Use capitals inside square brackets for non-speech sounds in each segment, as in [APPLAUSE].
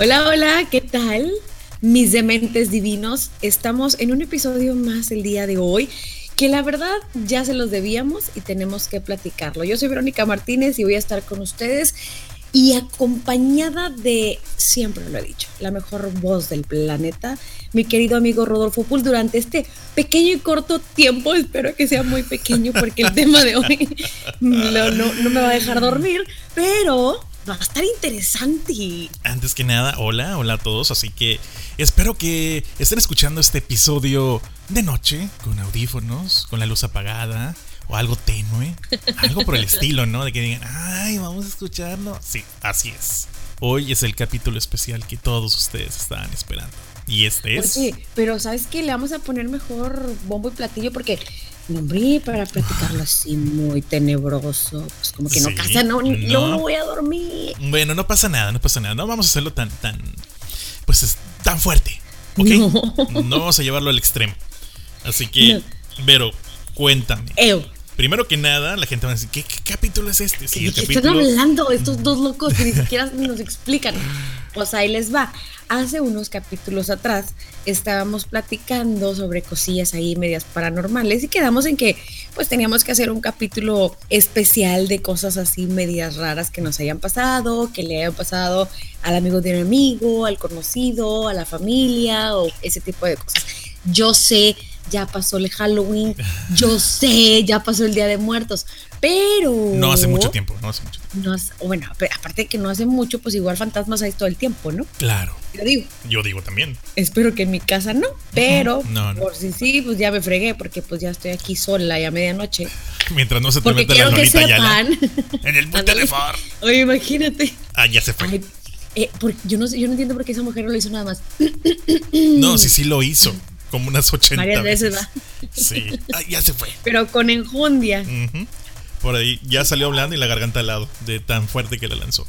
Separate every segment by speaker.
Speaker 1: Hola, hola, ¿qué tal? Mis dementes divinos, estamos en un episodio más el día de hoy que la verdad ya se los debíamos y tenemos que platicarlo. Yo soy Verónica Martínez y voy a estar con ustedes y acompañada de, siempre lo he dicho, la mejor voz del planeta, mi querido amigo Rodolfo Pul, durante este pequeño y corto tiempo, espero que sea muy pequeño porque el tema de hoy [LAUGHS] no, no me va a dejar dormir, pero va a estar interesante.
Speaker 2: Antes que nada, hola, hola a todos, así que espero que estén escuchando este episodio de noche, con audífonos, con la luz apagada, o algo tenue, algo por el [LAUGHS] estilo, ¿no? De que digan, ay, vamos a escucharlo. Sí, así es. Hoy es el capítulo especial que todos ustedes estaban esperando. Y este es.
Speaker 1: Oye, pero ¿sabes qué? Le vamos a poner mejor bombo y platillo porque hombre, para platicarlo así muy tenebroso, pues como que no casa, no, no, voy a dormir.
Speaker 2: Bueno, no pasa nada, no pasa nada. No vamos a hacerlo tan, tan, pues es tan fuerte, ¿ok? No, vamos a llevarlo al extremo. Así que, pero, cuéntame. Primero que nada, la gente va a decir, ¿qué, capítulo es este?
Speaker 1: Sí, ¿Qué están hablando estos dos locos que ni siquiera nos explican? Pues ahí les va hace unos capítulos atrás estábamos platicando sobre cosillas ahí medias paranormales y quedamos en que pues teníamos que hacer un capítulo especial de cosas así medias raras que nos hayan pasado, que le hayan pasado al amigo de un amigo, al conocido, a la familia o ese tipo de cosas. Yo sé ya pasó el Halloween, yo sé, ya pasó el Día de Muertos, pero...
Speaker 2: No hace mucho tiempo, no hace mucho tiempo.
Speaker 1: No bueno, aparte de que no hace mucho, pues igual fantasmas hay todo el tiempo, ¿no?
Speaker 2: Claro.
Speaker 1: Yo digo.
Speaker 2: Yo digo también.
Speaker 1: Espero que en mi casa no, pero por si sí, pues ya me fregué, porque pues ya estoy aquí sola y a medianoche. [LAUGHS]
Speaker 2: Mientras no se te mete la Lolita ya. En el teléfono.
Speaker 1: Oye, imagínate.
Speaker 2: Ah, ya se fue.
Speaker 1: eh, yo, no, yo no entiendo por qué esa mujer no lo hizo nada más.
Speaker 2: no, sí, sí lo hizo como unas 80
Speaker 1: Varias veces. ¿va?
Speaker 2: Sí, ah, ya se fue.
Speaker 1: Pero con enjundia.
Speaker 2: Por ahí ya salió hablando y la garganta al lado de tan fuerte que la lanzó.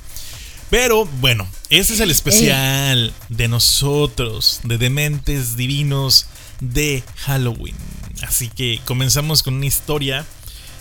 Speaker 2: Pero bueno, ese es el especial de nosotros, de Dementes Divinos de Halloween. Así que comenzamos con una historia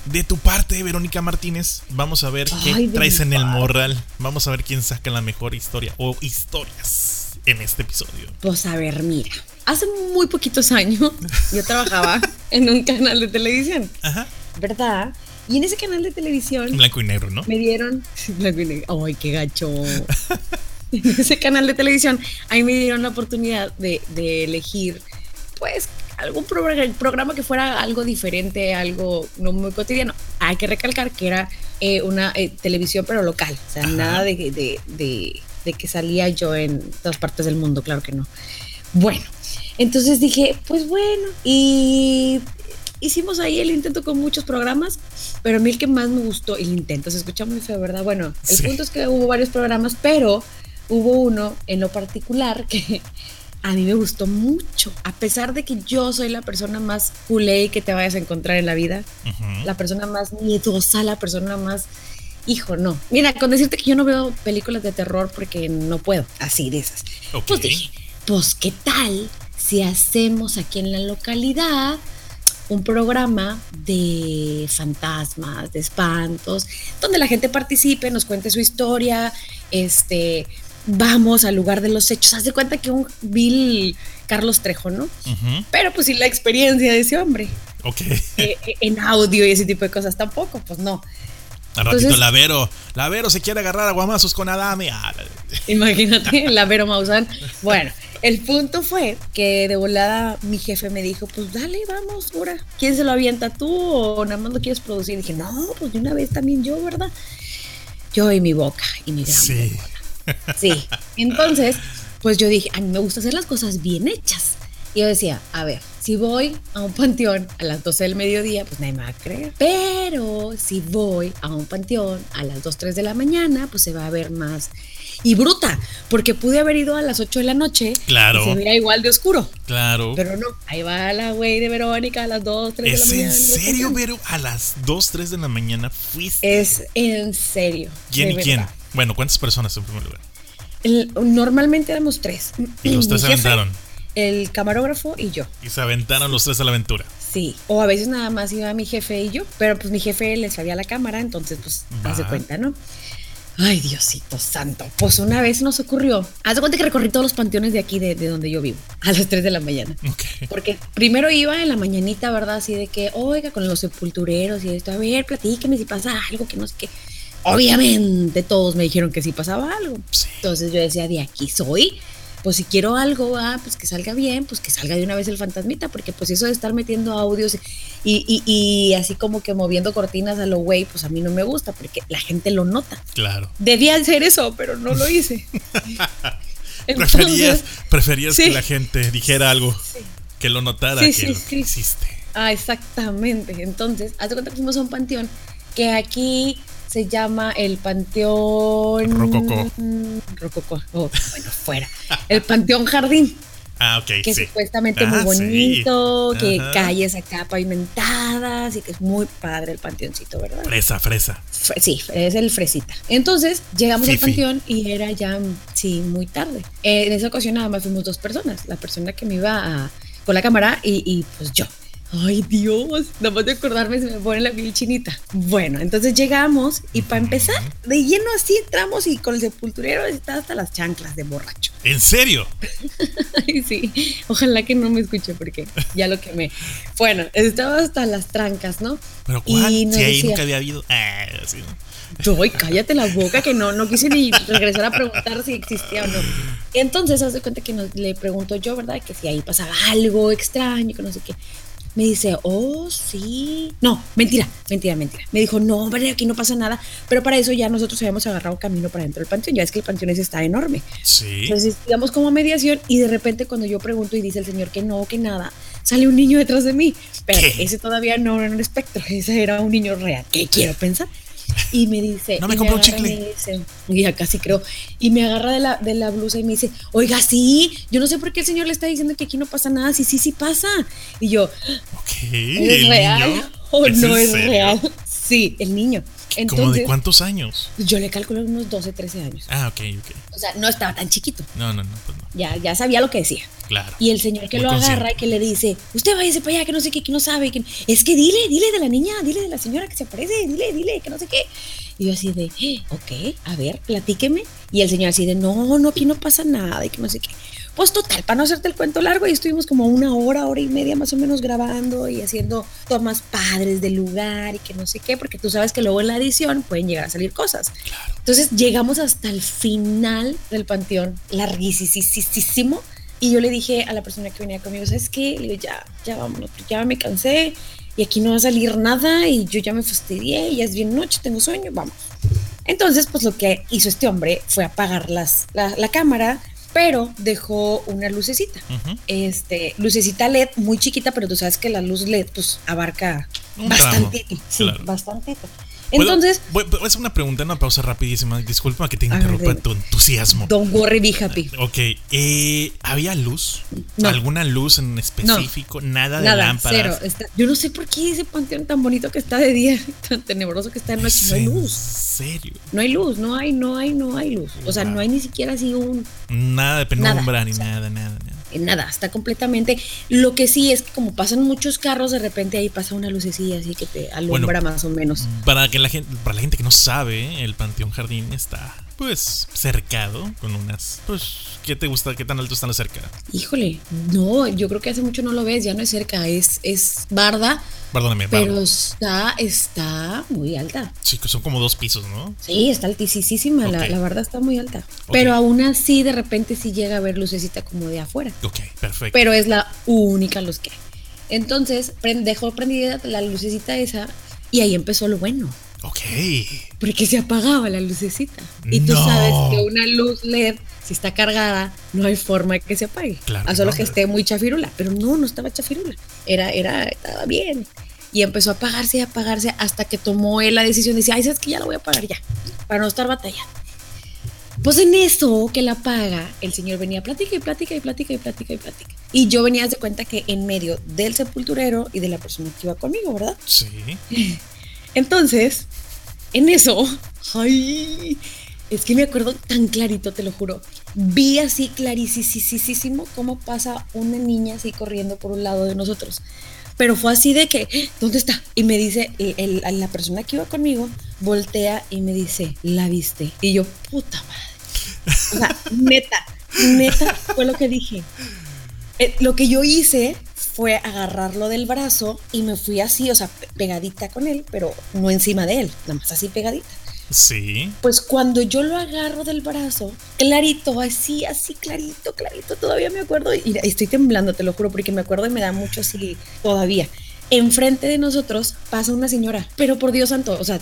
Speaker 2: de tu parte, Verónica Martínez. Vamos a ver qué traes en el morral. Vamos a ver quién saca la mejor historia o historias en este episodio.
Speaker 1: Pues a ver, mira hace muy poquitos años [LAUGHS] yo trabajaba en un canal de televisión. Ajá. ¿Verdad? Y en ese canal de televisión.
Speaker 2: Blanco y negro, ¿no?
Speaker 1: Me dieron. [LAUGHS] Blanco y negro. ¡Ay, qué gacho! [LAUGHS] en ese canal de televisión, ahí me dieron la oportunidad de, elegir, pues, algún programa que fuera algo diferente, algo no muy cotidiano. Hay que recalcar que era eh, una eh, televisión, pero local. O sea, nada de, de, de que salía yo en todas partes del mundo, claro que no. Bueno, entonces dije, pues bueno, y hicimos ahí el intento con muchos programas, pero a mí el que más me gustó, el intento, se escucha muy feo, ¿verdad? Bueno, el punto es que hubo varios programas, pero hubo uno en lo particular que a mí me gustó mucho, a pesar de que yo soy la persona más culé que te vayas a encontrar en la vida, la persona más miedosa, la persona más... Hijo, no. Mira, con decirte que yo no veo películas de terror porque no puedo, así de esas. Pues dije, pues qué tal si hacemos aquí en la localidad un programa de fantasmas, de espantos, donde la gente participe, nos cuente su historia, este, vamos al lugar de los hechos. Haz de cuenta que un Bill Carlos Trejo, ¿no? Pero pues sin la experiencia de ese hombre.
Speaker 2: Ok.
Speaker 1: Eh, eh, en audio y ese tipo de cosas tampoco, pues no.
Speaker 2: Al ratito la Vero, la Vero se quiere agarrar a guamazos con Adame. Ah, [LAUGHS]
Speaker 1: Imagínate, la Vero Maussan. Bueno, el punto fue que de volada mi jefe me dijo, pues dale, vamos, ahora. ¿Quién se lo avienta tú o nada más lo quieres producir? Y dije, no, pues de una vez también yo, ¿verdad? Yo y mi boca y mi gran sí. Sí. Entonces, pues yo dije, a mí me gusta hacer las cosas bien hechas. Y yo decía, a ver, si voy a un panteón a las 12 del mediodía, pues nadie me va a creer. Pero si voy a un panteón a las 2, 3 de la mañana, pues se va a ver más y bruta, porque pude haber ido a las 8 de la noche
Speaker 2: claro.
Speaker 1: y se veía igual de oscuro.
Speaker 2: Claro.
Speaker 1: Pero no, ahí va la güey de Verónica a las 2, 3 de la mañana.
Speaker 2: ¿Es en serio, Vero? A las 2, 3 de la mañana fuiste.
Speaker 1: Es en serio.
Speaker 2: ¿Quién y quién? Bueno, ¿cuántas personas en primer lugar?
Speaker 1: normalmente éramos tres.
Speaker 2: Y los tres se aventaron.
Speaker 1: El camarógrafo y yo.
Speaker 2: Y se aventaron los tres a la aventura.
Speaker 1: Sí, o a veces nada más iba mi jefe y yo, pero pues mi jefe le sabía la cámara, entonces pues hace cuenta, ¿no? Ay, Diosito santo. Pues una vez nos ocurrió. Haz de cuenta que recorrí todos los panteones de aquí, de, donde yo vivo, a las 3 de la mañana. Porque primero iba en la mañanita, ¿verdad? Así de que, oiga, con los sepultureros y esto, a ver, platíqueme si pasa algo, que no sé qué. Obviamente todos me dijeron que sí pasaba algo. Entonces yo decía, de aquí soy pues si quiero algo, ah, pues que salga bien, pues que salga de una vez el fantasmita, porque pues eso de estar metiendo audios y, y, y así como que moviendo cortinas a lo güey, pues a mí no me gusta, porque la gente lo nota.
Speaker 2: Claro.
Speaker 1: Debía hacer eso, pero no lo hice. [LAUGHS]
Speaker 2: preferías preferías que la gente dijera algo, que lo notara, que lo hiciste.
Speaker 1: Ah, exactamente. Entonces, hace cuenta que fuimos a un panteón que aquí se llama el Panteón.
Speaker 2: Rococó.
Speaker 1: Rococó. Oh, bueno, fuera. El Panteón Jardín.
Speaker 2: Ah, ok.
Speaker 1: Que supuestamente muy ah, bonito, que calles acá pavimentadas y que es muy padre el panteoncito, ¿verdad?
Speaker 2: Fresa, fresa.
Speaker 1: sí, es el fresita. Entonces llegamos al panteón y era ya, sí, muy tarde. Eh, en esa ocasión nada más fuimos dos personas. La persona que me iba con la cámara y, y pues yo. Ay Dios, nada más de acordarme se me pone la piel chinita. Bueno, entonces llegamos y para empezar, de lleno así entramos y con el sepulturero está hasta las chanclas de borracho.
Speaker 2: ¿En serio? [LAUGHS]
Speaker 1: Ay, sí, ojalá que no me escuche porque ya lo que me... Bueno, estaba hasta las trancas, ¿no?
Speaker 2: Pero ¿cuál? si ahí nunca había habido... Ah, así,
Speaker 1: ¿no? Cállate la boca que no, no quise ni regresar a preguntar si existía o no. Entonces, haz de cuenta que le pregunto yo, ¿verdad? Que si ahí pasaba algo extraño, que no sé qué. Me dice, oh, sí. No, mentira, mentira, mentira. Me dijo, no, hombre, aquí no pasa nada. Pero para eso ya nosotros habíamos agarrado camino para dentro del panteón. Ya es que el panteón ese está enorme.
Speaker 2: Sí.
Speaker 1: Entonces, digamos como mediación y de repente cuando yo pregunto y dice el señor que no, que nada, sale un niño detrás de mí. Pero ese todavía no era un espectro, [LAUGHS] ese era un niño real. ¿Qué quiero pensar? Y me dice.
Speaker 2: No me compró un chicle.
Speaker 1: Y ya casi creo. Y me agarra de la, de la blusa y me dice, oiga, sí, yo no sé por qué el señor le está diciendo que aquí no pasa nada. Sí, sí, sí pasa. Y yo. ¿Es real o no es real? Sí, el niño.
Speaker 2: Entonces, ¿Cómo de cuántos años?
Speaker 1: Yo le calculo unos 12, 13 años.
Speaker 2: Ah, ok, ok.
Speaker 1: O sea, no estaba tan chiquito.
Speaker 2: No, no, no, pues no.
Speaker 1: Ya, ya sabía lo que decía.
Speaker 2: Claro.
Speaker 1: Y el señor que lo agarra y que le dice, usted váyase para allá, que no sé qué, que no sabe, que es que dile, dile de la niña, dile de la señora que se aparece, dile, dile, que no sé qué. Y yo así de, eh, ok, a ver, platíqueme. Y el señor así de, no, no, aquí no pasa nada, y que no sé qué. Pues total, para no hacerte el cuento largo, y estuvimos como una hora, hora y media más o menos grabando y haciendo tomas padres del lugar y que no sé qué, porque tú sabes que luego en la edición pueden llegar a salir cosas. Entonces llegamos hasta el final del panteón, larguísimo. Y yo le dije a la persona que venía conmigo, ¿sabes qué? Le digo, ya, ya vámonos, ya me cansé y aquí no va a salir nada y yo ya me fastidié y ya es bien noche, tengo sueño, vamos. Entonces, pues lo que hizo este hombre fue apagar las, la, la cámara, pero dejó una lucecita. Este, lucecita LED muy chiquita, pero tú sabes que la luz LED pues abarca bastantito. Sí, bastantito. Entonces.
Speaker 2: Voy, a hacer una pregunta, una pausa rapidísima. Disculpa que te interrumpa tu entusiasmo.
Speaker 1: Don't worry, be happy.
Speaker 2: Ok. Eh, ¿Había luz? ¿Alguna luz en específico? Nada de Nada, lámparas.
Speaker 1: Cero. yo no sé por qué ese panteón tan bonito que está de día, [LAUGHS] tan tenebroso que está de noche, no hay luz.
Speaker 2: ¿En serio?
Speaker 1: No hay luz, no hay, no hay, no hay luz. O sea, no hay ni siquiera así un.
Speaker 2: Nada de penumbra, ni nada, nada, nada
Speaker 1: nada, está completamente. Lo que sí es que como pasan muchos carros, de repente ahí pasa una lucecilla así que te alumbra más o menos.
Speaker 2: Para que la gente, para la gente que no sabe, el Panteón Jardín está pues cercado con unas pues ¿qué te gusta? ¿Qué tan alto están cerca?
Speaker 1: Híjole, no, yo creo que hace mucho no lo ves, ya no es cerca, es es barda.
Speaker 2: Perdóname,
Speaker 1: Pero está está muy alta.
Speaker 2: Sí, que son como dos pisos, ¿no?
Speaker 1: Sí, está altísima, la, la, barda está muy alta. Pero aún así de repente sí llega a ver lucecita como de afuera.
Speaker 2: Ok, perfecto.
Speaker 1: Pero es la única luz que hay. Entonces, dejó prendida la lucecita esa y ahí empezó lo bueno.
Speaker 2: Ok.
Speaker 1: Porque se apagaba la lucecita. Y tú sabes que una luz LED, si está cargada, no hay forma de que se apague.
Speaker 2: Claro,
Speaker 1: a solo que esté muy chafirula. Pero no, no estaba chafirula. Era, era, estaba bien. Y empezó a apagarse y apagarse hasta que tomó él la decisión de decir, ay, sabes que ya la voy a apagar ya, para no estar batallando. Pues en eso que la apaga, el señor venía plática y plática y plática y plática y plática. Y yo venía de cuenta que en medio del sepulturero y de la persona que iba conmigo, ¿verdad?
Speaker 2: Sí. [LAUGHS]
Speaker 1: Entonces, en eso, ay, es que me acuerdo tan clarito, te lo juro. Vi así clarísimo cómo pasa una niña así corriendo por un lado de nosotros. Pero fue así de que, ¿dónde está? Y me dice, el, la persona que iba conmigo voltea y me dice, ¿la viste? Y yo, puta madre. O sea, neta, neta fue lo que dije. Eh, lo que yo hice fue agarrarlo del brazo y me fui así, o sea, pegadita con él, pero no encima de él, nada más así pegadita.
Speaker 2: Sí.
Speaker 1: Pues cuando yo lo agarro del brazo, clarito, así, así, clarito, clarito, todavía me acuerdo, y estoy temblando, te lo juro, porque me acuerdo y me da mucho así todavía. Enfrente de nosotros pasa una señora, pero por Dios santo, o sea,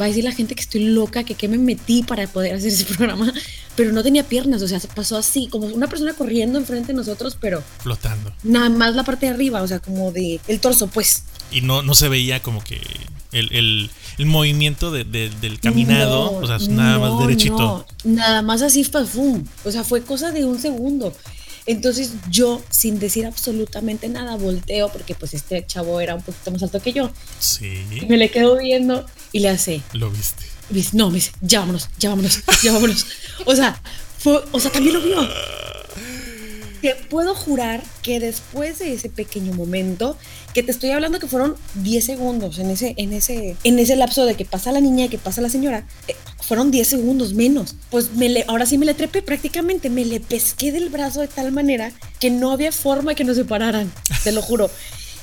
Speaker 1: va a decir la gente que estoy loca, que qué me metí para poder hacer ese [LAUGHS] programa, pero no tenía piernas, o sea, se pasó así, como una persona corriendo enfrente de nosotros, pero...
Speaker 2: Flotando.
Speaker 1: Nada más la parte de arriba, o sea, como de el torso, pues.
Speaker 2: Y no, no se veía como que el, movimiento del caminado, o sea, nada más derechito.
Speaker 1: nada más así, fue, o sea, fue cosa de un segundo. Entonces yo, sin decir absolutamente nada, volteo porque pues este chavo era un poquito más alto que yo.
Speaker 2: Sí.
Speaker 1: me le quedo viendo y le hace.
Speaker 2: ¿Lo viste?
Speaker 1: no, me dice, ya vámonos, ya vámonos, ya vámonos. o sea, fue, o sea, también lo vio. Te puedo jurar que después de ese pequeño momento, que te estoy hablando que fueron 10 segundos en ese, en ese, en ese lapso de que pasa la niña y que pasa la señora, eh, fueron 10 segundos menos. Pues me le, ahora sí me le trepé prácticamente, me le pesqué del brazo de tal manera que no había forma que nos separaran, te lo juro.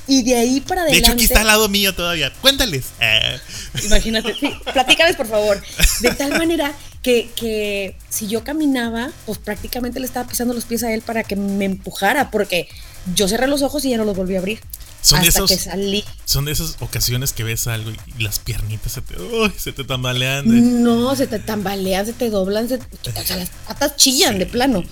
Speaker 1: Y de ahí para adelante.
Speaker 2: De hecho, aquí está al lado mío todavía. Cuéntales.
Speaker 1: Ah. Imagínate, sí, platícales por favor. De tal manera que, que si yo caminaba, pues prácticamente le estaba pisando los pies a él para que me empujara, porque yo cerré los ojos y ya no los volví a abrir.
Speaker 2: Son hasta que salí. Son de esas ocasiones que ves algo y las piernitas se te, se te tambalean.
Speaker 1: No, se te tambalean, se te doblan, se, o sea, las patas chillan de plano.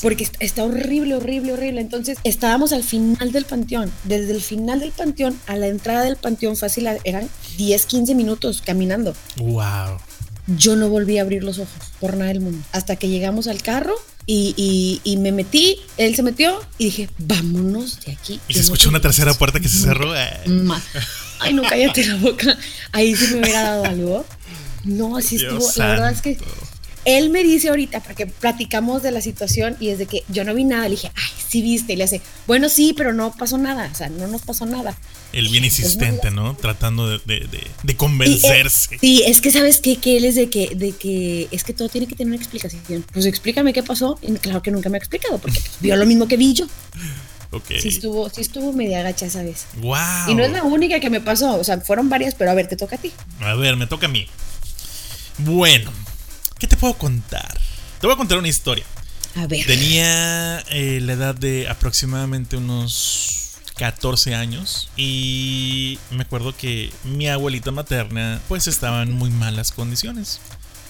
Speaker 1: porque está horrible, horrible, horrible. Entonces estábamos al final del panteón. Desde el final del panteón a la entrada del panteón fácil eran 10, 15 minutos caminando.
Speaker 2: Wow.
Speaker 1: Yo no volví a abrir los ojos por nada del mundo. Hasta que llegamos al carro y, y, me metí, él se metió y dije, vámonos de aquí.
Speaker 2: Y se escuchó una tercera puerta que se cerró. Eh.
Speaker 1: Ay, no, cállate la boca. Ahí sí me hubiera dado algo. No, así estuvo. La verdad es que él me dice ahorita, para que platicamos de la situación y desde que yo no vi nada, le dije, ay, sí viste. Y le hace, bueno, sí, pero no pasó nada. O sea, no nos pasó nada.
Speaker 2: El bien insistente, ¿no? Tratando de, de, de, convencerse.
Speaker 1: sí, es que sabes qué? que él es de que, de que es que todo tiene que tener una explicación. Pues explícame qué pasó. Y claro que nunca me ha explicado, porque vio lo mismo que vi yo. [LAUGHS]
Speaker 2: Okay.
Speaker 1: Sí estuvo, sí estuvo media gacha esa vez.
Speaker 2: Wow.
Speaker 1: Y no es la única que me pasó, o sea, fueron varias, pero a ver, te toca a ti.
Speaker 2: A ver, me toca a mí. Bueno, ¿qué te puedo contar? Te voy a contar una historia.
Speaker 1: A ver.
Speaker 2: Tenía eh, la edad de aproximadamente unos 14 años y me acuerdo que mi abuelita materna pues estaba en muy malas condiciones.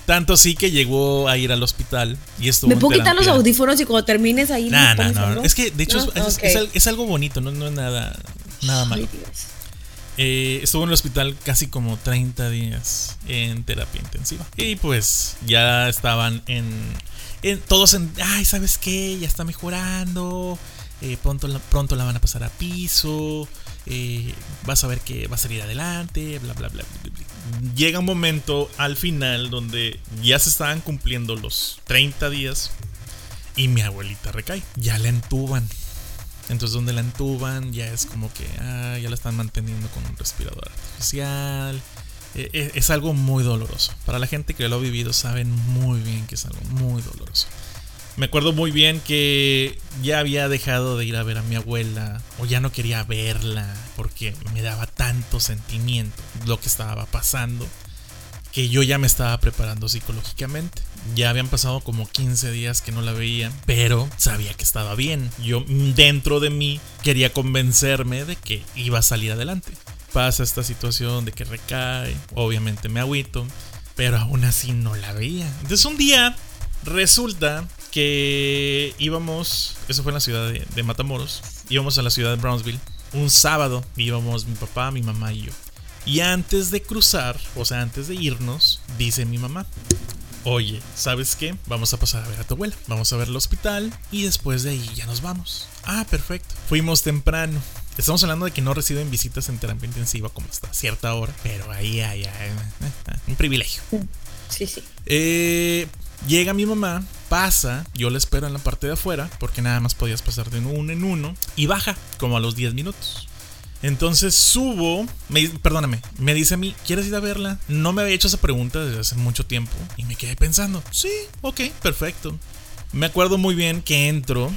Speaker 2: Tanto así que llegó a ir al hospital y estuvo.
Speaker 1: ¿Me puedo quitar los audífonos y cuando termines ahí?
Speaker 2: No, no, no. Es que de hecho es, algo bonito, no, es nada, nada malo. Eh, estuvo en el hospital casi como 30 días en terapia intensiva. Y pues ya estaban en, todos en, ay, ¿sabes qué? Ya está mejorando. Eh, pronto, pronto la van a pasar a piso, eh, vas a ver que va a salir adelante, bla, bla, bla, bla, Llega un momento al final donde ya se estaban cumpliendo los 30 días y mi abuelita recae, ya la entuban. Entonces donde la entuban ya es como que ah, ya la están manteniendo con un respirador artificial. Eh, es algo muy doloroso. Para la gente que lo ha vivido saben muy bien que es algo muy doloroso. Me acuerdo muy bien que ya había dejado de ir a ver a mi abuela o ya no quería verla porque me daba tanto sentimiento lo que estaba pasando que yo ya me estaba preparando psicológicamente. Ya habían pasado como 15 días que no la veía, pero sabía que estaba bien. Yo dentro de mí quería convencerme de que iba a salir adelante. Pasa esta situación de que recae, obviamente me agüito, pero aún así no la veía. Entonces un día resulta que íbamos, eso fue en la ciudad de, Matamoros, íbamos a la ciudad de Brownsville, un sábado, íbamos mi papá, mi mamá y yo. Y antes de cruzar, o sea, antes de irnos, dice mi mamá, oye, ¿sabes qué? Vamos a pasar a ver a tu abuela, vamos a ver el hospital y después de ahí ya nos vamos. Ah, perfecto. Fuimos temprano. Estamos hablando de que no reciben visitas en terapia intensiva como hasta cierta hora, pero ahí hay, un privilegio.
Speaker 1: Sí, sí.
Speaker 2: Eh, Llega mi mamá, pasa, yo la espero en la parte de afuera, porque nada más podías pasar de uno en uno, y baja como a los 10 minutos. Entonces subo, me, perdóname, me dice a mí, ¿quieres ir a verla? No me había hecho esa pregunta desde hace mucho tiempo y me quedé pensando, sí, ok, perfecto. Me acuerdo muy bien que entro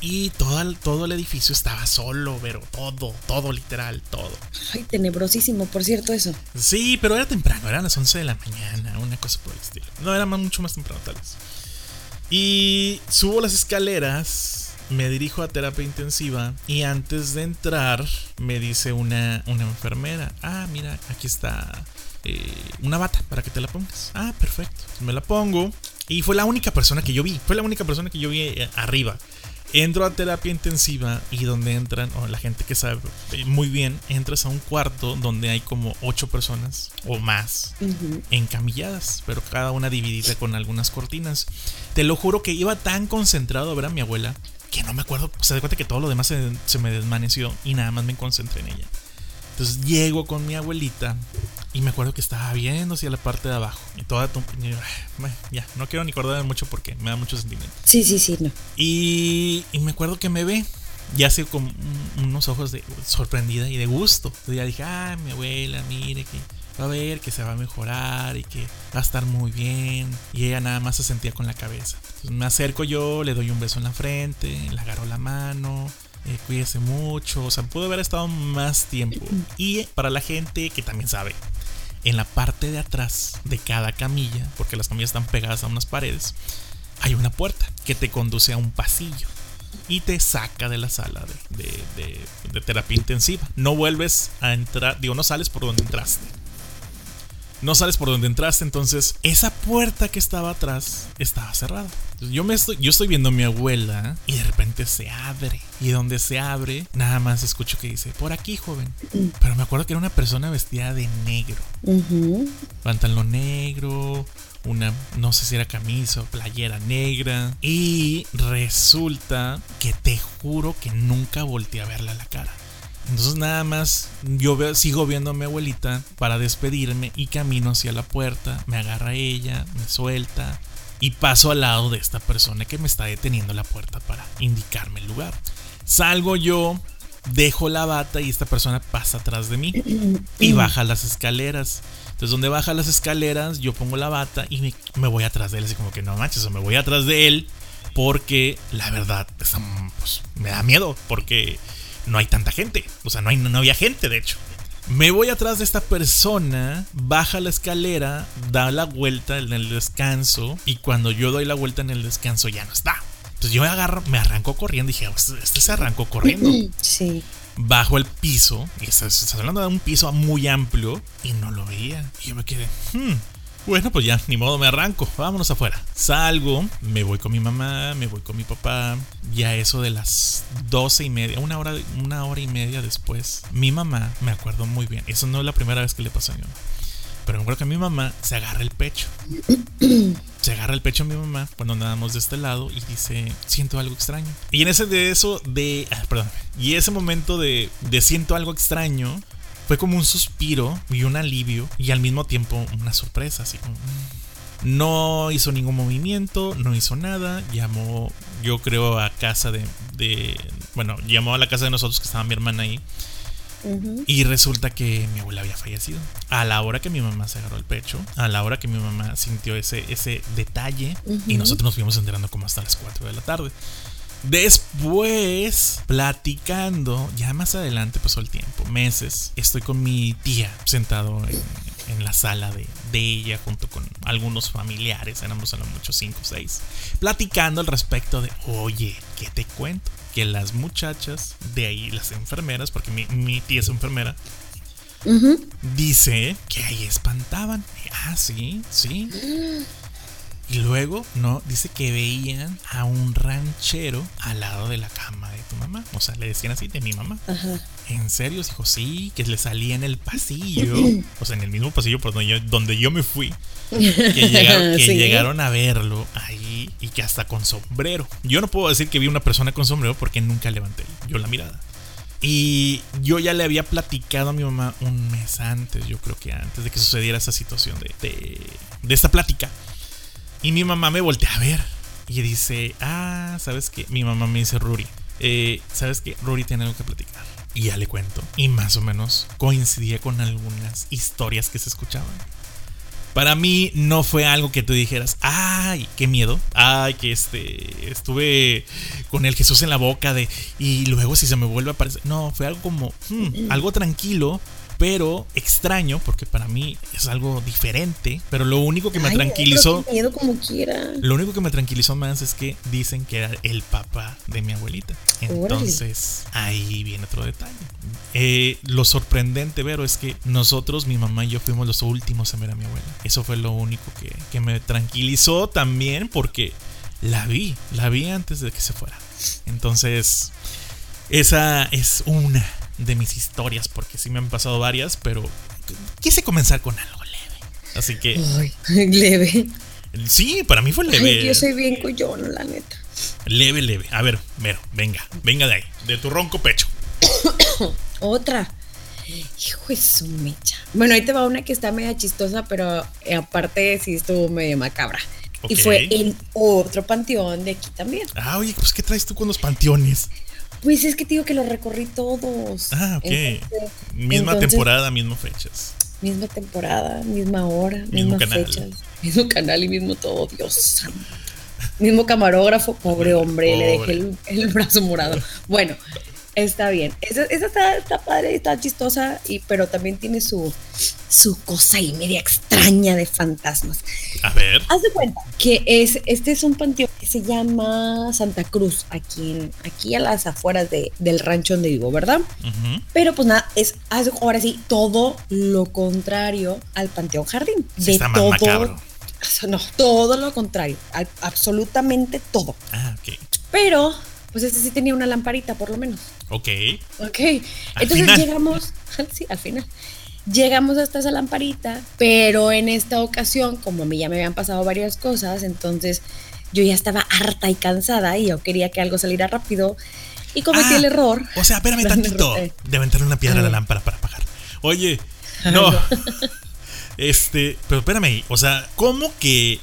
Speaker 2: y todo el, todo el edificio estaba solo, pero todo, todo literal, todo.
Speaker 1: Ay, tenebrosísimo, por cierto, eso.
Speaker 2: Sí, pero era temprano, eran las 11 de la mañana, una cosa por el estilo. No, era mucho más temprano tal vez. Y subo las escaleras me dirijo a terapia intensiva y antes de entrar me dice una, una enfermera, ah, mira, aquí está eh, una bata para que te la pongas. Ah, perfecto. Me la pongo y fue la única persona que yo vi, fue la única persona que yo vi eh, arriba. Entro a terapia intensiva y donde entran, o la gente que sabe eh, muy bien, entras a un cuarto donde hay como ocho personas o más encamilladas, pero cada una dividida con algunas cortinas. Te lo juro que iba tan concentrado a ver a mi abuela que no me acuerdo, se da cuenta que todo lo demás se, me desmaneció y nada más me concentré en ella. Entonces llego con mi abuelita y me acuerdo que estaba viendo hacia la parte de abajo. Y toda ya, no quiero ni acordarme mucho porque me da mucho sentimiento.
Speaker 1: Sí, sí, sí, no.
Speaker 2: Y, y me acuerdo que me ve, ya así con unos ojos de sorprendida y de gusto. Entonces ya dije, ah, mi abuela, mire que va a ver que se va a mejorar y que va a estar muy bien. Y ella nada más se sentía con la cabeza. me acerco yo, le doy un beso en la frente, le agarro la mano. Eh, cuídese mucho, o sea, pudo haber estado más tiempo. Y para la gente que también sabe, en la parte de atrás de cada camilla, porque las camillas están pegadas a unas paredes, hay una puerta que te conduce a un pasillo y te saca de la sala de, de, terapia intensiva. No vuelves a entrar, digo, no sales por donde entraste no sales por donde entraste, entonces esa puerta que estaba atrás estaba cerrada. yo, me estoy, yo estoy viendo a mi abuela y de repente se abre. Y donde se abre, nada más escucho que dice, por aquí, joven. [CLEARS THROAT] Pero me acuerdo que era una persona vestida de negro. Pantalón negro, una, no sé si era camisa o playera negra. Y resulta que te juro que nunca volteé a verla a la cara. Entonces nada más yo sigo viendo a mi abuelita para despedirme y camino hacia la puerta, me agarra ella, me suelta y paso al lado de esta persona que me está deteniendo la puerta para indicarme el lugar. Salgo yo, dejo la bata y esta persona pasa atrás de mí y [CLEARS THROAT] baja las escaleras. Entonces donde baja las escaleras yo pongo la bata y me, voy atrás de él, así como que no manches, o me voy atrás de él porque la verdad pues, me da miedo porque no hay tanta gente. O sea, no, hay, no había gente, de hecho. Me voy atrás de esta persona, baja la escalera, da la vuelta en el descanso y cuando yo doy la vuelta en el descanso ya no está. Entonces yo me agarro, me arranco corriendo y dije, este, este se arrancó corriendo. [LAUGHS]
Speaker 1: Sí.
Speaker 2: Bajo el piso, y estás, hablando de un piso muy amplio y no lo veía. Y yo me quedé, hmm, bueno, pues ya, ni modo, me arranco. Vámonos afuera. Salgo, me voy con mi mamá, me voy con mi papá. Ya eso de las doce y media, una hora, una hora y media después, mi mamá, me acuerdo muy bien. Eso no es la primera vez que le pasó a mi mamá. Pero me acuerdo que mi mamá se agarra el pecho. [COUGHS] Se agarra el pecho a mi mamá cuando andábamos de este lado y dice, siento algo extraño. Y en ese de eso, de... Ah, perdón. Y ese momento de, de siento algo extraño, fue como un suspiro y un alivio y al mismo tiempo una sorpresa, así como... No hizo ningún movimiento, no hizo nada, llamó, yo creo, a casa de, de bueno, llamó a la casa de nosotros que estaba mi hermana ahí. Y resulta que mi abuela había fallecido. A la hora que mi mamá se agarró el pecho, a la hora que mi mamá sintió ese, ese detalle, y nosotros nos fuimos enterando como hasta las 4 de la tarde. Después, platicando, ya más adelante pasó el tiempo, meses, estoy con mi tía sentado en, la sala de, ella junto con algunos familiares, éramos a lo mucho 5 o 6, platicando al respecto de, oye, ¿qué te cuento? Que las muchachas de ahí, las enfermeras, porque mi, tía es enfermera, dice que ahí espantaban. Ah, sí, sí. [GASPS] [GASPS] [GASPS] Y luego, no, dice que veían a un ranchero al lado de la cama de tu mamá. O sea, le decían así, de mi mamá. Ajá. ¿En serio? Dijo, sí, que le salía en el pasillo. [CLEARS THROAT] o sea, en el mismo pasillo por donde yo, donde yo me fui. [LAUGHS] Que, llegaron, a verlo ahí y que hasta con sombrero. Yo no puedo decir que vi una persona con sombrero porque nunca levanté yo la mirada. Y yo ya le había platicado a mi mamá un mes antes, yo creo que antes de que sucediera esa situación de, de, de esta plática. Y mi mamá me voltea a ver y dice, ah, ¿sabes qué? Mi mamá me dice, Ruri, eh, ¿sabes qué? Ruri tiene algo que platicar. Y ya le cuento. Y más o menos coincidía con algunas historias que se escuchaban. Para mí no fue algo que tú dijeras, ay, qué miedo, ay, que este, estuve con el Jesús en la boca de, y luego si se me vuelve a aparecer, no, fue algo como, hmm, algo tranquilo, pero extraño, porque para mí es algo diferente. Pero lo único que me tranquilizó.
Speaker 1: Miedo como quiera.
Speaker 2: Lo único que me tranquilizó más es que dicen que era el papá de mi abuelita. Entonces, ahí viene otro detalle. Eh, lo sorprendente, Vero, es que nosotros, mi mamá y yo, fuimos los últimos en ver a mi abuela. Eso fue lo único que, que me tranquilizó también, porque la vi, la vi antes de que se fuera. Entonces, esa es una de mis historias, porque sí me han pasado varias, pero quise comenzar con algo leve. Así que. [LAUGHS]
Speaker 1: leve.
Speaker 2: Sí, para mí fue leve.
Speaker 1: yo soy bien cuyón, la neta.
Speaker 2: Leve, leve. A ver, Vero, venga, venga de ahí, de tu ronco pecho. [COUGHS]
Speaker 1: Otra. Hijo de su mecha. Bueno, ahí te va una que está media chistosa, pero eh, aparte sí estuvo medio macabra. Y fue en otro panteón de aquí también.
Speaker 2: Ah, oye, pues ¿qué traes tú con los panteones?
Speaker 1: Pues es que te digo que los recorrí todos.
Speaker 2: Ah, ok. misma temporada, mismas fechas.
Speaker 1: Misma temporada, misma hora, mismo mismas fechas. Mismo canal y mismo todo, Dios Mismo camarógrafo, pobre hombre, le dejé el, el, brazo morado. Bueno, Está bien. Esa, está, está, padre, está chistosa, y, pero también tiene su, su cosa ahí media extraña de fantasmas.
Speaker 2: A ver.
Speaker 1: Haz de cuenta que es, este es un panteón que se llama Santa Cruz, aquí, aquí a las afueras del rancho donde vivo, ¿verdad? Pero pues nada, es ahora sí todo lo contrario al Panteón Jardín. de todo. No, todo lo contrario. absolutamente todo.
Speaker 2: Ah, ok.
Speaker 1: Pero pues este sí tenía una lamparita, por lo menos.
Speaker 2: Ok.
Speaker 1: Ok. Entonces llegamos, [LAUGHS] sí, al final. Llegamos hasta esa lamparita, pero en esta ocasión, como a mí ya me habían pasado varias cosas, entonces yo ya estaba harta y cansada y yo quería que algo saliera rápido y cometí el ah, error.
Speaker 2: O sea, espérame [LAUGHS] tantito. De aventar una piedra a la lámpara para apagar. Oye, no. [LAUGHS] este, pero espérame, o sea, ¿cómo que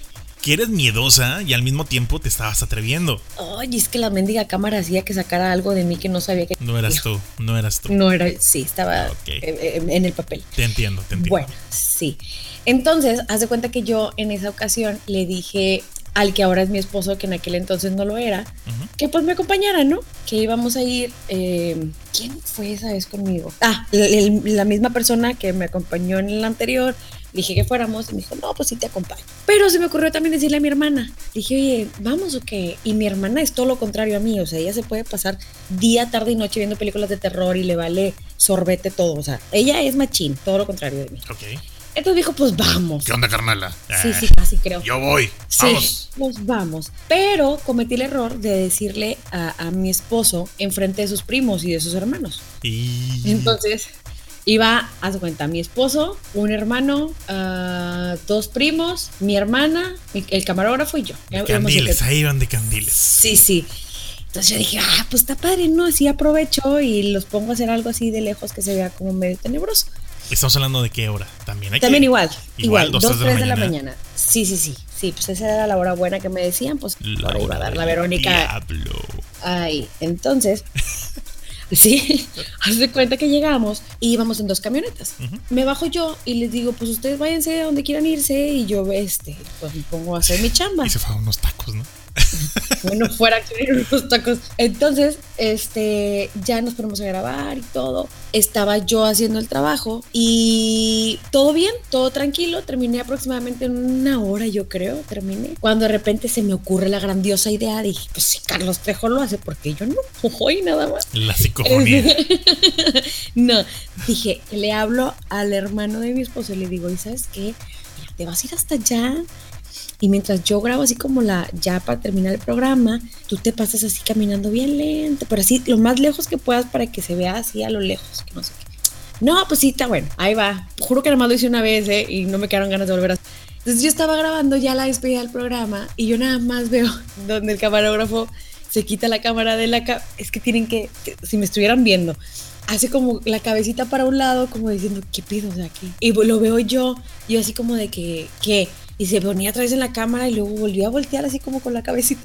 Speaker 2: que eres miedosa y al mismo tiempo te estabas atreviendo.
Speaker 1: Ay, es que la mendiga cámara hacía que sacara algo de mí que no sabía que.
Speaker 2: No eras tú, no eras tú.
Speaker 1: No era, sí, estaba en el papel.
Speaker 2: Te entiendo, te entiendo.
Speaker 1: Bueno, sí. Entonces, haz de cuenta que yo en esa ocasión le dije al que ahora es mi esposo, que en aquel entonces no lo era, que pues me acompañara, ¿no? Que íbamos a ir. Eh, ¿Quién fue esa vez conmigo? Ah, la misma persona que me acompañó en el anterior dije que fuéramos y me dijo, no, pues sí te acompaño. Pero se me ocurrió también decirle a mi hermana, dije, oye, vamos o qué. Y mi hermana es todo lo contrario a mí, o sea, ella se puede pasar día, tarde y noche viendo películas de terror y le vale sorbete todo, o sea, ella es machín, todo lo contrario de mí.
Speaker 2: Ok.
Speaker 1: Entonces dijo, pues vamos.
Speaker 2: ¿Qué onda, carnala?
Speaker 1: Sí, sí, casi creo.
Speaker 2: Yo voy.
Speaker 1: Sí, pues vamos. Pero cometí el error de decirle a, a mi esposo enfrente de sus primos y de sus hermanos.
Speaker 2: Y...
Speaker 1: Entonces Iba, a su cuenta, mi esposo, un hermano, uh, dos primos, mi hermana, el camarógrafo y yo.
Speaker 2: De candiles, ahí iban de candiles.
Speaker 1: Sí, sí. Entonces yo dije, ah, pues está padre, ¿no? Así aprovecho y los pongo a hacer algo así de lejos que se vea como medio tenebroso.
Speaker 2: Estamos hablando de qué hora también. Hay
Speaker 1: también igual, igual, dos, tres, de, la mañana. Sí, sí, sí. Sí, pues esa era la hora buena que me decían, pues ahora iba a dar la Verónica.
Speaker 2: Diablo.
Speaker 1: Ay, entonces [LAUGHS] [LAUGHS] Sí, haz de cuenta que llegamos y íbamos en dos camionetas. Me bajo yo y les digo, pues ustedes váyanse a donde quieran irse y yo, este, pues me pongo a hacer mi chamba.
Speaker 2: Y se fue a unos tacos, ¿no?
Speaker 1: Bueno, fuera que [LAUGHS] unos tacos. Entonces, este, ya nos ponemos a grabar y todo. Estaba yo haciendo el trabajo y todo bien, todo tranquilo. Terminé aproximadamente en una hora, yo creo, terminé. Cuando de repente se me ocurre la grandiosa idea, dije, pues si Carlos Trejo lo hace, porque yo no? [LAUGHS] Hoy nada más.
Speaker 2: La psicofonía. [LAUGHS]
Speaker 1: no, dije, le hablo al hermano de mi esposo y le digo, ¿y sabes qué? te vas a ir hasta allá y mientras yo grabo así como la, ya para terminar el programa, tú te pasas así caminando bien lento, pero así lo más lejos que puedas para que se vea así a lo lejos, no sé qué. Pues sí, está bueno, ahí va. Juro que nada más lo hice una vez, ¿eh? Y no me quedaron ganas de volver a... Entonces yo estaba grabando ya la despedida del programa y yo nada más veo [LAUGHS] donde el camarógrafo se quita la cámara de la... es que tienen que, si me estuvieran viendo, hace como la cabecita para un lado, como diciendo, ¿qué pido de aquí? Y lo veo yo, yo así como de que, ¿qué? Y se ponía otra vez en la cámara y luego volvió a voltear así como con la cabecita.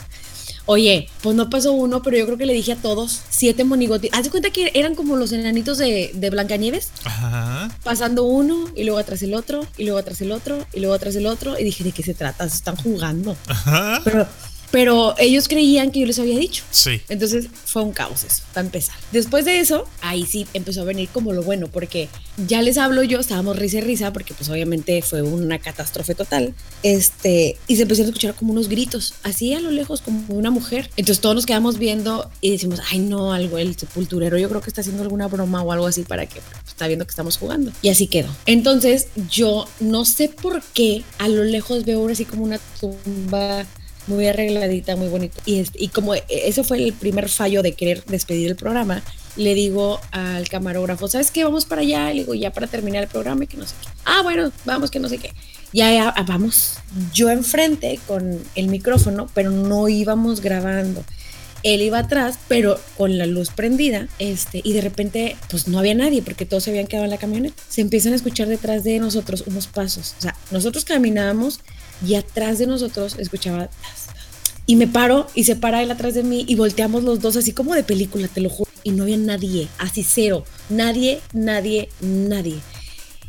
Speaker 1: Oye, pues no pasó uno, pero yo creo que le dije a todos siete monigotes. Haz de cuenta que eran como los enanitos de, de Blancanieves.
Speaker 2: Ajá.
Speaker 1: Pasando uno y luego atrás el otro y luego atrás el otro y luego atrás el otro. Y dije, ¿de qué se trata? Se están jugando.
Speaker 2: Ajá.
Speaker 1: Pero pero ellos creían que yo les había dicho.
Speaker 2: Sí.
Speaker 1: Entonces fue un caos eso, para empezar. Después de eso, ahí sí empezó a venir como lo bueno, porque ya les hablo yo, estábamos risa y risa, porque pues obviamente fue una catástrofe total. Este, y se empezaron a escuchar como unos gritos, así a lo lejos, como una mujer. Entonces todos nos quedamos viendo y decimos, ay no, algo, el sepulturero, yo creo que está haciendo alguna broma o algo así para que pues, está viendo que estamos jugando. Y así quedó. Entonces yo no sé por qué a lo lejos veo así como una tumba muy arregladita, muy bonito. Y, y como eso fue el primer fallo de querer despedir el programa, le digo al camarógrafo, ¿sabes qué? Vamos para allá. Y le digo, ya para terminar el programa y que no sé qué. Ah, bueno, vamos, que no sé qué. Ya, ya vamos yo enfrente con el micrófono, pero no íbamos grabando. Él iba atrás, pero con la luz prendida, este, y de repente, pues no había nadie porque todos se habían quedado en la camioneta. Se empiezan a escuchar detrás de nosotros unos pasos. O sea, nosotros caminábamos y atrás de nosotros escuchaba y me paro y se para él atrás de mí y volteamos los dos así como de película, te lo juro. Y no había nadie, así cero. Nadie, nadie, nadie.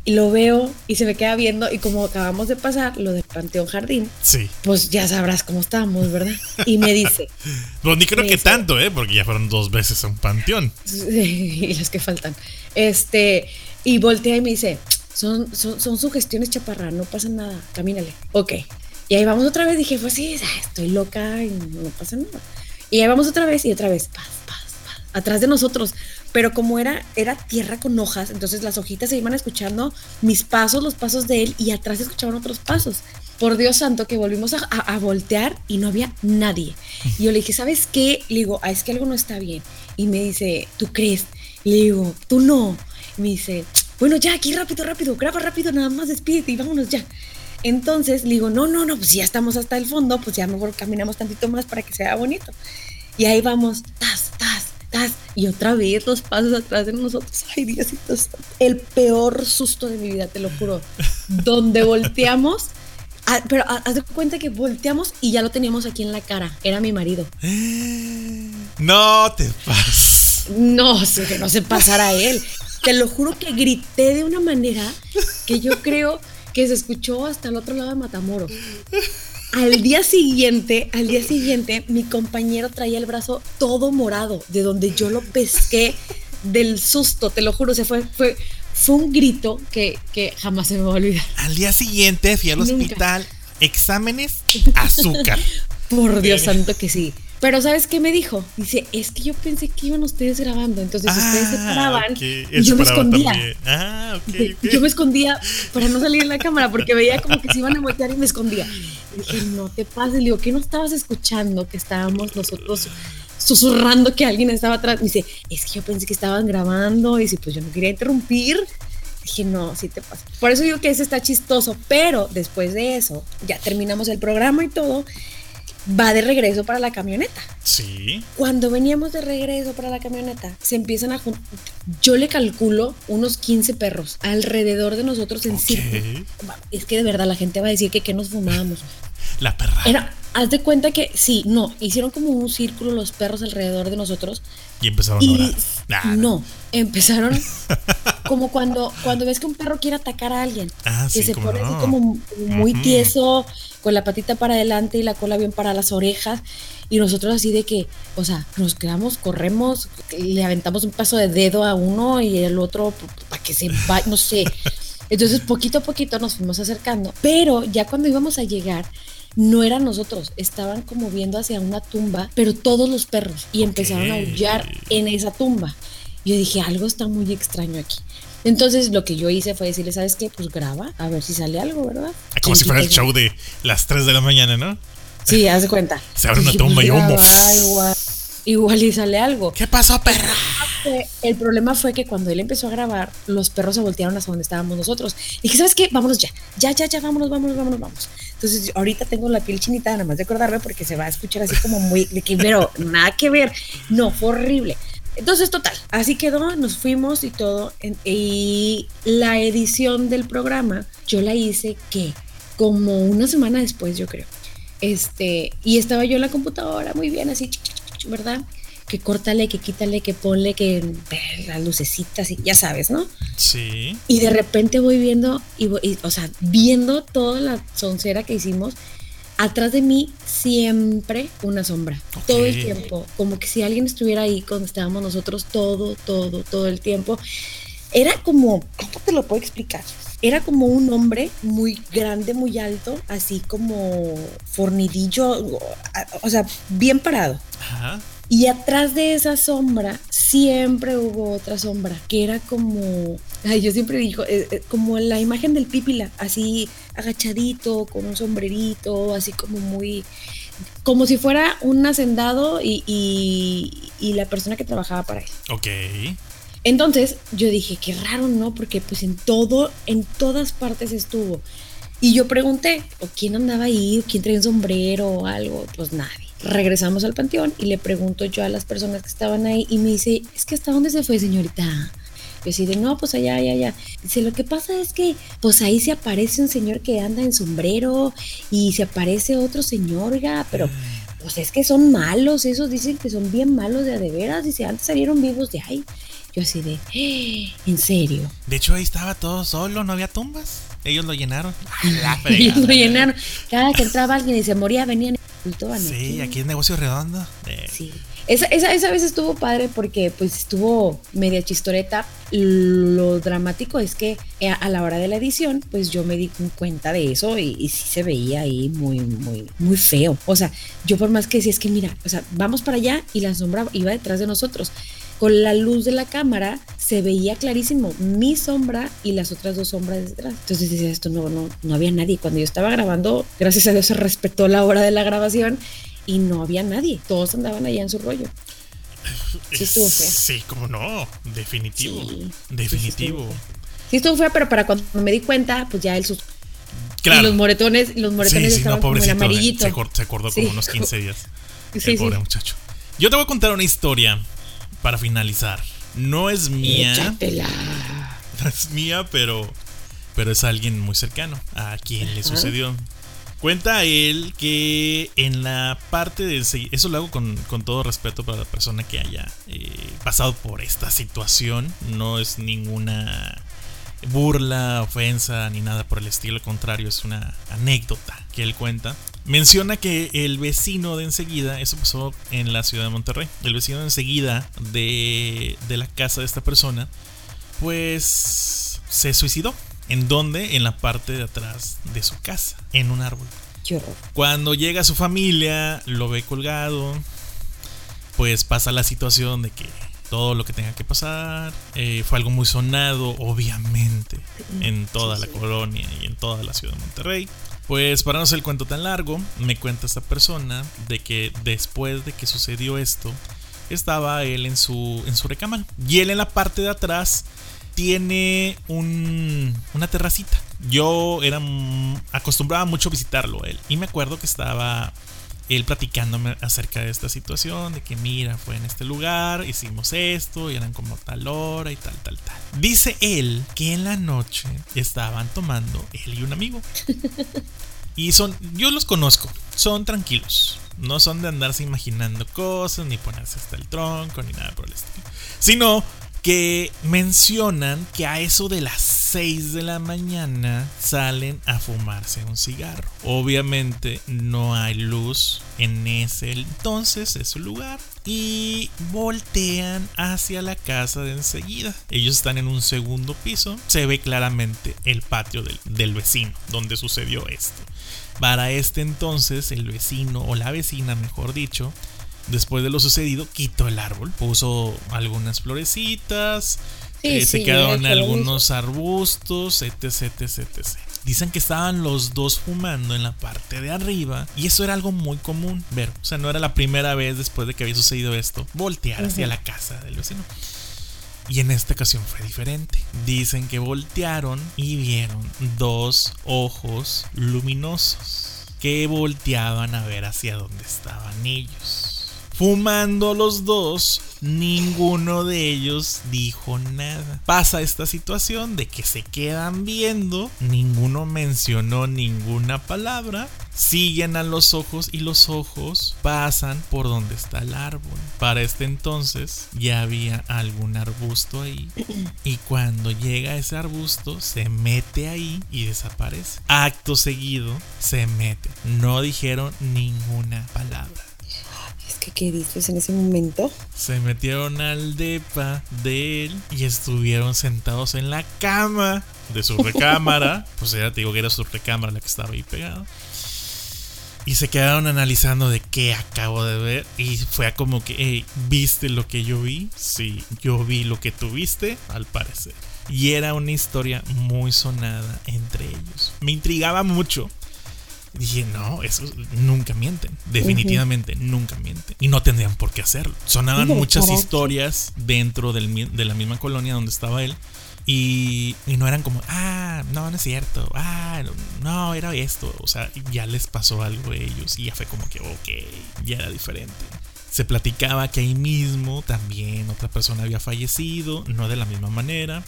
Speaker 1: Y lo veo y se me queda viendo y como acabamos de pasar lo del Panteón Jardín,
Speaker 2: sí.
Speaker 1: pues ya sabrás cómo estábamos, ¿verdad? Y me dice... [LAUGHS]
Speaker 2: pues ni creo que tanto, ¿eh? Porque ya fueron dos veces a un panteón. [LAUGHS]
Speaker 1: y las que faltan. Este, y voltea y me dice, son, son, son sugestiones chaparra, no pasa nada, camínale. Ok. Y ahí vamos otra vez, dije, pues sí, estoy loca y no pasa nada. Y ahí vamos otra vez y otra vez, paz, paz, paz, atrás de nosotros. Pero como era, era tierra con hojas, entonces las hojitas se iban escuchando mis pasos, los pasos de él, y atrás se escuchaban otros pasos. Por Dios santo, que volvimos a, a, voltear y no había nadie. Y yo le dije, ¿sabes qué? Le digo, ah, es que algo no está bien. Y me dice, ¿tú crees? Le digo, tú no. Me dice, bueno, ya, aquí rápido, rápido, graba rápido, nada más despídete y vámonos ya. Entonces le digo, no, no, no, pues ya estamos hasta el fondo, pues ya mejor caminamos tantito más para que sea bonito. Y ahí vamos, tas, tas, tas, y otra vez los pasos atrás de nosotros. Ay, Diosito, el peor susto de mi vida, te lo juro. Donde volteamos, [LAUGHS] pero haz de cuenta que volteamos y ya lo teníamos aquí en la cara. Era mi marido. [GASPS]
Speaker 2: No te pases.
Speaker 1: No, que no se pasara a él. Te lo juro que grité de una manera que yo creo que se escuchó hasta el otro lado de Matamoros. Al día siguiente, al día siguiente, mi compañero traía el brazo todo morado, de donde yo lo pesqué del susto, te lo juro, se fue, fue, fue un grito que, que jamás se me va a olvidar.
Speaker 2: Al día siguiente fui al hospital, exámenes, [LAUGHS] azúcar.
Speaker 1: Por Dios santo que sí. Pero ¿sabes qué me dijo? Dice, es que yo pensé que iban ustedes grabando, entonces ustedes se ah, paraban y yo me escondía.
Speaker 2: Ah,
Speaker 1: Yo me escondía para no salir en la cámara porque veía como que se iban a voltear y me escondía. Y dije, no te pases, le digo, ¿qué no estabas escuchando que estábamos nosotros susurrando que alguien estaba atrás? Me dice, es que yo pensé que estaban grabando y si pues yo no quería interrumpir. Dije, no, sí te pasa. Por eso digo que ese está chistoso, pero después de eso, ya terminamos el programa y todo va de regreso para la camioneta.
Speaker 2: Sí.
Speaker 1: Cuando veníamos de regreso para la camioneta, se empiezan a yo le calculo unos 15 perros alrededor de nosotros en círculo. Es que de verdad la gente va a decir que qué nos fumábamos.
Speaker 2: La perra.
Speaker 1: Era, haz de cuenta que sí, no, hicieron como un círculo los perros alrededor de nosotros.
Speaker 2: Y empezaron a orar.
Speaker 1: no, empezaron [LAUGHS] como cuando, cuando ves que un perro quiere atacar a alguien.
Speaker 2: Ah,
Speaker 1: que se pone así como muy tieso, con la patita para adelante y la cola bien para las orejas. Y nosotros así de que, o sea, nos quedamos, corremos, le aventamos un paso de dedo a uno y el otro para que se vaya, no sé. [LAUGHS] Entonces poquito a poquito nos fuimos acercando. Pero ya cuando íbamos a llegar, no eran nosotros, estaban como viendo hacia una tumba, pero todos los perros y empezaron a aullar en esa tumba. Yo dije, algo está muy extraño aquí. Entonces lo que yo hice fue decirle, ¿sabes qué? Pues graba, a ver si sale algo, ¿verdad?
Speaker 2: Ah, como si fuera el show de las 3 de la mañana, ¿no?
Speaker 1: Sí, haz de cuenta.
Speaker 2: Se abre una tumba y
Speaker 1: pues, igual, y sale algo.
Speaker 2: ¿Qué pasó, perra?
Speaker 1: El problema fue que cuando él empezó a grabar, los perros se voltearon hasta donde estábamos nosotros. Y dije, ¿sabes qué? Vámonos ya. Ya, ya, ya, vámonos, vámonos, vámonos, vamos. Entonces, ahorita tengo la piel chinita, nada más de acordarme, porque se va a escuchar así como muy, de que, pero nada que ver. No, fue horrible. Entonces, total, así quedó, nos fuimos y todo. Y la edición del programa, yo la hice que como una semana después, yo creo. Este, y estaba yo en la computadora, muy bien, así, ¿verdad? Que córtale, que quítale, que ponle, que las lucecitas y ya sabes, ¿no?
Speaker 2: Sí.
Speaker 1: Y de repente voy viendo, y, o sea, viendo toda la soncera que hicimos, atrás de mí siempre una sombra, todo el tiempo, como que si alguien estuviera ahí cuando estábamos nosotros, todo, todo, todo el tiempo. Era como, ¿cómo te lo puedo explicar? Era como un hombre muy grande, muy alto, así como fornidillo, o sea, bien parado. Ajá. Y atrás de esa sombra siempre hubo otra sombra, que era como, ay, yo siempre digo, eh, eh, como la imagen del pípila, así agachadito, con un sombrerito, así como muy, como si fuera un hacendado y, y la persona que trabajaba para él.
Speaker 2: Ok.
Speaker 1: Entonces yo dije, qué raro, ¿no? Porque pues en todo, en todas partes estuvo. Y yo pregunté, ¿o quién andaba ahí? ¿O quién traía un sombrero o algo? Pues nadie. Regresamos al panteón y le pregunto yo a las personas que estaban ahí y me dice, es que hasta dónde se fue, señorita. Yo así de, no, pues allá, allá, allá. Dice, lo que pasa es que, pues ahí se aparece un señor que anda en sombrero y se aparece otro señor, ya, pero pues es que son malos, esos dicen que son bien malos de a de veras. Dice, antes salieron vivos de ahí. Yo así de, ¡Eh! ¿en serio?
Speaker 2: De hecho, ahí estaba todo solo, no había tumbas. Ellos lo llenaron.
Speaker 1: Ellos lo llenaron. Cada que entraba alguien y se moría, venían y
Speaker 2: Sí, aquí es negocio redondo.
Speaker 1: Eh. Sí. Esa, esa, esa, vez estuvo padre porque pues estuvo media chistoreta. Lo dramático es que eh, a la hora de la edición, pues yo me di cuenta de eso y, y, sí se veía ahí muy, muy, muy feo. O sea, yo por más que decía, es que mira, o sea, vamos para allá y la sombra iba detrás de nosotros con la luz de la cámara se veía clarísimo mi sombra y las otras dos sombras detrás. Entonces decía esto, no, no, no había nadie. Cuando yo estaba grabando, gracias a Dios se respetó la hora de la grabación y no había nadie. Todos andaban allá en su rollo.
Speaker 2: Sí, estuvo fea. Sí, como no, definitivo. definitivo.
Speaker 1: Sí estuvo, fea, pero para cuando me di cuenta, pues ya el sus Claro. Y los moretones, los moretones estaban como en amarillito.
Speaker 2: Se, acordó, como unos 15 días. el pobre muchacho. Yo te voy a contar una historia para finalizar. No es mía. No es mía, pero, pero es alguien muy cercano a quien le sucedió. Cuenta él que en la parte de... Eso lo hago con, todo respeto para la persona que haya eh, pasado por esta situación. No es ninguna burla, ofensa ni nada por el estilo. Al contrario, es una anécdota que él cuenta. Menciona que el vecino de enseguida, eso pasó en la ciudad de Monterrey, el vecino de enseguida de, de la casa de esta persona, pues se suicidó. ¿En dónde? En la parte de atrás de su casa, en un árbol. Cuando llega su familia, lo ve colgado, pues pasa la situación de que todo lo que tenga que pasar. Eh, fue algo muy sonado, obviamente, en toda la colonia y en toda la ciudad de Monterrey. Pues para no hacer el cuento tan largo, me cuenta esta persona de que después de que sucedió esto, estaba él en su, en su recámara. Y él en la parte de atrás tiene un, una terracita. Yo era acostumbraba mucho a visitarlo él. Y me acuerdo que estaba él platicándome acerca de esta situación, de que mira, fue en este lugar, hicimos esto, y eran como tal hora y tal, tal, tal. Dice él que en la noche estaban tomando él y un amigo. [LAUGHS] Y son, yo los conozco, son tranquilos. No son de andarse imaginando cosas, ni ponerse hasta el tronco, ni nada por el estilo. Sino que mencionan que a eso de las 6 de la mañana salen a fumarse un cigarro. Obviamente no hay luz en ese entonces, ese lugar. Y voltean hacia la casa de enseguida. Ellos están en un segundo piso. Se ve claramente el patio del, del vecino donde sucedió esto. Para este entonces, el vecino o la vecina, mejor dicho, después de lo sucedido, quitó el árbol, puso algunas florecitas, eh, se quedaron algunos arbustos, etc, etc, etc. Dicen que estaban los dos fumando en la parte de arriba y eso era algo muy común ver. O sea, no era la primera vez después de que había sucedido esto, voltear hacia la casa del vecino. Y en esta ocasión fue diferente. Dicen que voltearon y vieron dos ojos luminosos que volteaban a ver hacia donde estaban ellos. Fumando los dos, ninguno de ellos dijo nada. Pasa esta situación de que se quedan viendo, ninguno mencionó ninguna palabra, siguen a los ojos y los ojos pasan por donde está el árbol. Para este entonces ya había algún arbusto ahí y cuando llega ese arbusto se mete ahí y desaparece. Acto seguido se mete. No dijeron ninguna palabra.
Speaker 1: Es que, ¿qué dices en ese momento?
Speaker 2: Se metieron al depa de él y estuvieron sentados en la cama de su recámara. [LAUGHS] pues ya te digo que era su recámara la que estaba ahí pegada. Y se quedaron analizando de qué acabo de ver. Y fue como que, hey, ¿viste lo que yo vi? Sí, yo vi lo que tú viste, al parecer. Y era una historia muy sonada entre ellos. Me intrigaba mucho. Dije, no, eso nunca mienten. Definitivamente nunca mienten. Y no tendrían por qué hacerlo. Sonaban muchas historias dentro del, de la misma colonia donde estaba él. Y, y, no eran como, ah, no, no es cierto, ah, no, era esto. O sea, ya les pasó algo a ellos y ya fue como que, ok, ya era diferente. Se platicaba que ahí mismo también otra persona había fallecido, no de la misma manera.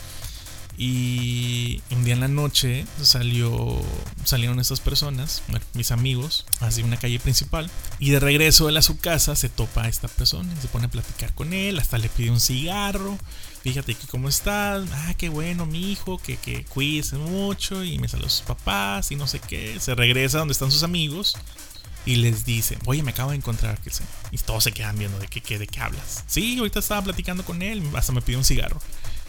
Speaker 2: Y un día en la noche salió, salieron estas personas, mis amigos, hacia una calle principal. Y de regreso él a su casa se topa a esta persona, se pone a platicar con él, hasta le pide un cigarro. Fíjate que cómo estás, ah, qué bueno, mi hijo, que, que mucho. Y me saluda a sus papás y no sé qué. Se regresa donde están sus amigos y les dice, oye, me acabo de encontrar señor. Y todos se quedan viendo de qué, de qué hablas. Sí, ahorita estaba platicando con él, hasta me pidió un cigarro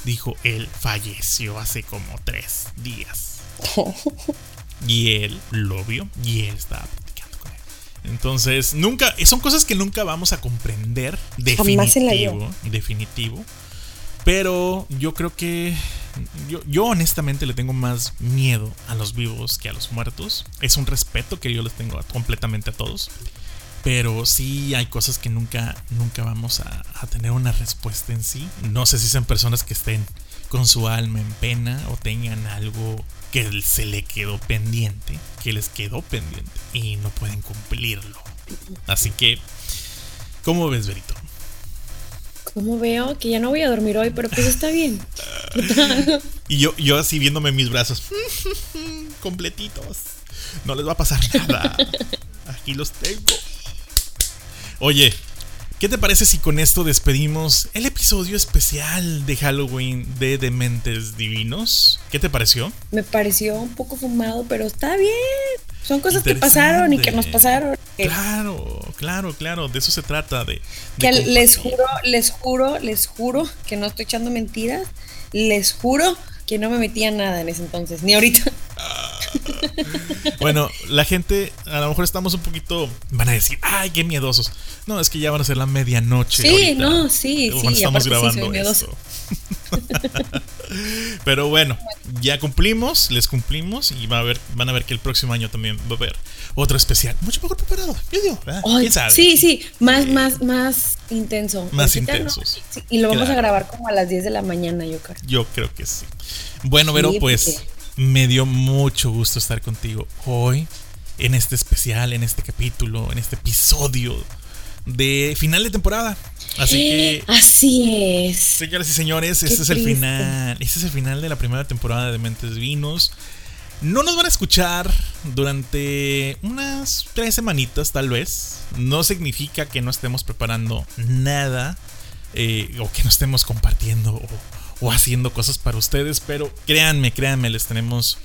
Speaker 2: dijo, él falleció hace como tres días. [LAUGHS] y él lo vio y él estaba platicando con él. Entonces, nunca, son cosas que nunca vamos a comprender. Definitivo, definitivo. Pero yo creo que yo, yo, honestamente le tengo más miedo a los vivos que a los muertos. Es un respeto que yo les tengo completamente a todos. Pero sí hay cosas que nunca, nunca vamos a, tener una respuesta en sí. No sé si son personas que estén con su alma en pena o tengan algo que se le quedó pendiente, que les quedó pendiente y no pueden cumplirlo. Así que, ¿cómo ves, Berito?
Speaker 1: ¿Cómo veo? Que ya no voy a dormir hoy, pero pues está bien. [LAUGHS]
Speaker 2: y yo, yo así viéndome mis brazos, [LAUGHS] completitos. No les va a pasar nada. [LAUGHS] Aquí los tengo. Oye, ¿qué te parece si con esto despedimos el episodio especial de Halloween de Dementes Divinos? ¿Qué te pareció?
Speaker 1: Me pareció un poco fumado, pero está bien. Son cosas que pasaron y que nos pasaron.
Speaker 2: Claro, claro, claro, de eso se trata de,
Speaker 1: que les juro, les juro, les juro que no estoy echando mentiras. Les juro que no me metía nada en ese entonces, ni ahorita.
Speaker 2: Bueno, la gente, a lo mejor estamos un poquito, van a decir, ay, qué miedosos. No, es que ya van a ser la medianoche.
Speaker 1: Sí, no, sí, sí.
Speaker 2: Estamos grabando esto. [LAUGHS] Pero bueno, ya cumplimos, les cumplimos y va a ver, van a ver que el próximo año también va a haber otro especial, mucho mejor preparado. Yo digo, ¿quién sabe?
Speaker 1: Sí, sí, más, más, más intenso.
Speaker 2: Más intenso.
Speaker 1: y lo vamos a grabar como a las 10 de la mañana, yo creo.
Speaker 2: Yo creo que sí. Bueno, Vero, pues me dio mucho gusto estar contigo hoy en este especial, en este capítulo, en este episodio de final de temporada. Así que.
Speaker 1: Así es.
Speaker 2: Señoras y señores, este es el final. Este es el final de la primera temporada de Mentes Vinos. No nos van a escuchar durante unas tres semanitas, tal vez. No significa que no estemos preparando nada. Eh, o que no estemos compartiendo o, o haciendo cosas para ustedes, pero créanme, créanme, les tenemos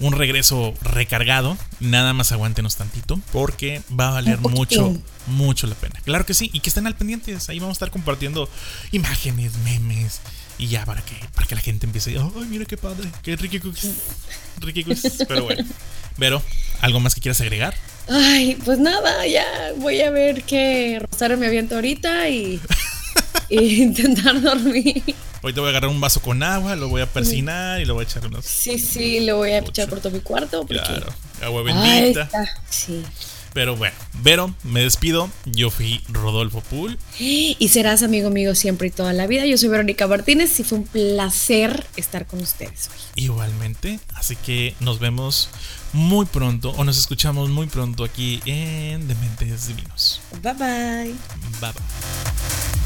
Speaker 2: un regreso recargado. Nada más aguántenos tantito porque va a valer mucho, mucho la pena. Claro que sí, y que estén al pendientes. Ahí vamos a estar compartiendo imágenes, memes y ya para que, para que la gente empiece. Ay, mira qué padre, qué Ricky Cookies. Ricky Cookies. Pero bueno, Vero, ¿algo más que quieras agregar?
Speaker 1: Ay, pues nada, ya voy a ver qué Rosario me avienta ahorita y, [LAUGHS] y [LAUGHS] intentar dormir.
Speaker 2: Ahorita voy a agarrar un vaso con agua, lo voy a persinar y lo voy a echar unos.
Speaker 1: Sí, sí, lo voy a echar por todo mi cuarto.
Speaker 2: Claro, agua bendita.
Speaker 1: sí.
Speaker 2: Pero bueno, Vero, me despido. Yo fui Rodolfo Pool. [GASPS]
Speaker 1: Y serás amigo mío siempre y toda la vida. Yo soy Verónica Martínez y fue un placer estar con ustedes hoy.
Speaker 2: Igualmente. Así que nos vemos muy pronto o nos escuchamos muy pronto aquí en Dementes Divinos.
Speaker 1: Bye bye.
Speaker 2: Bye bye.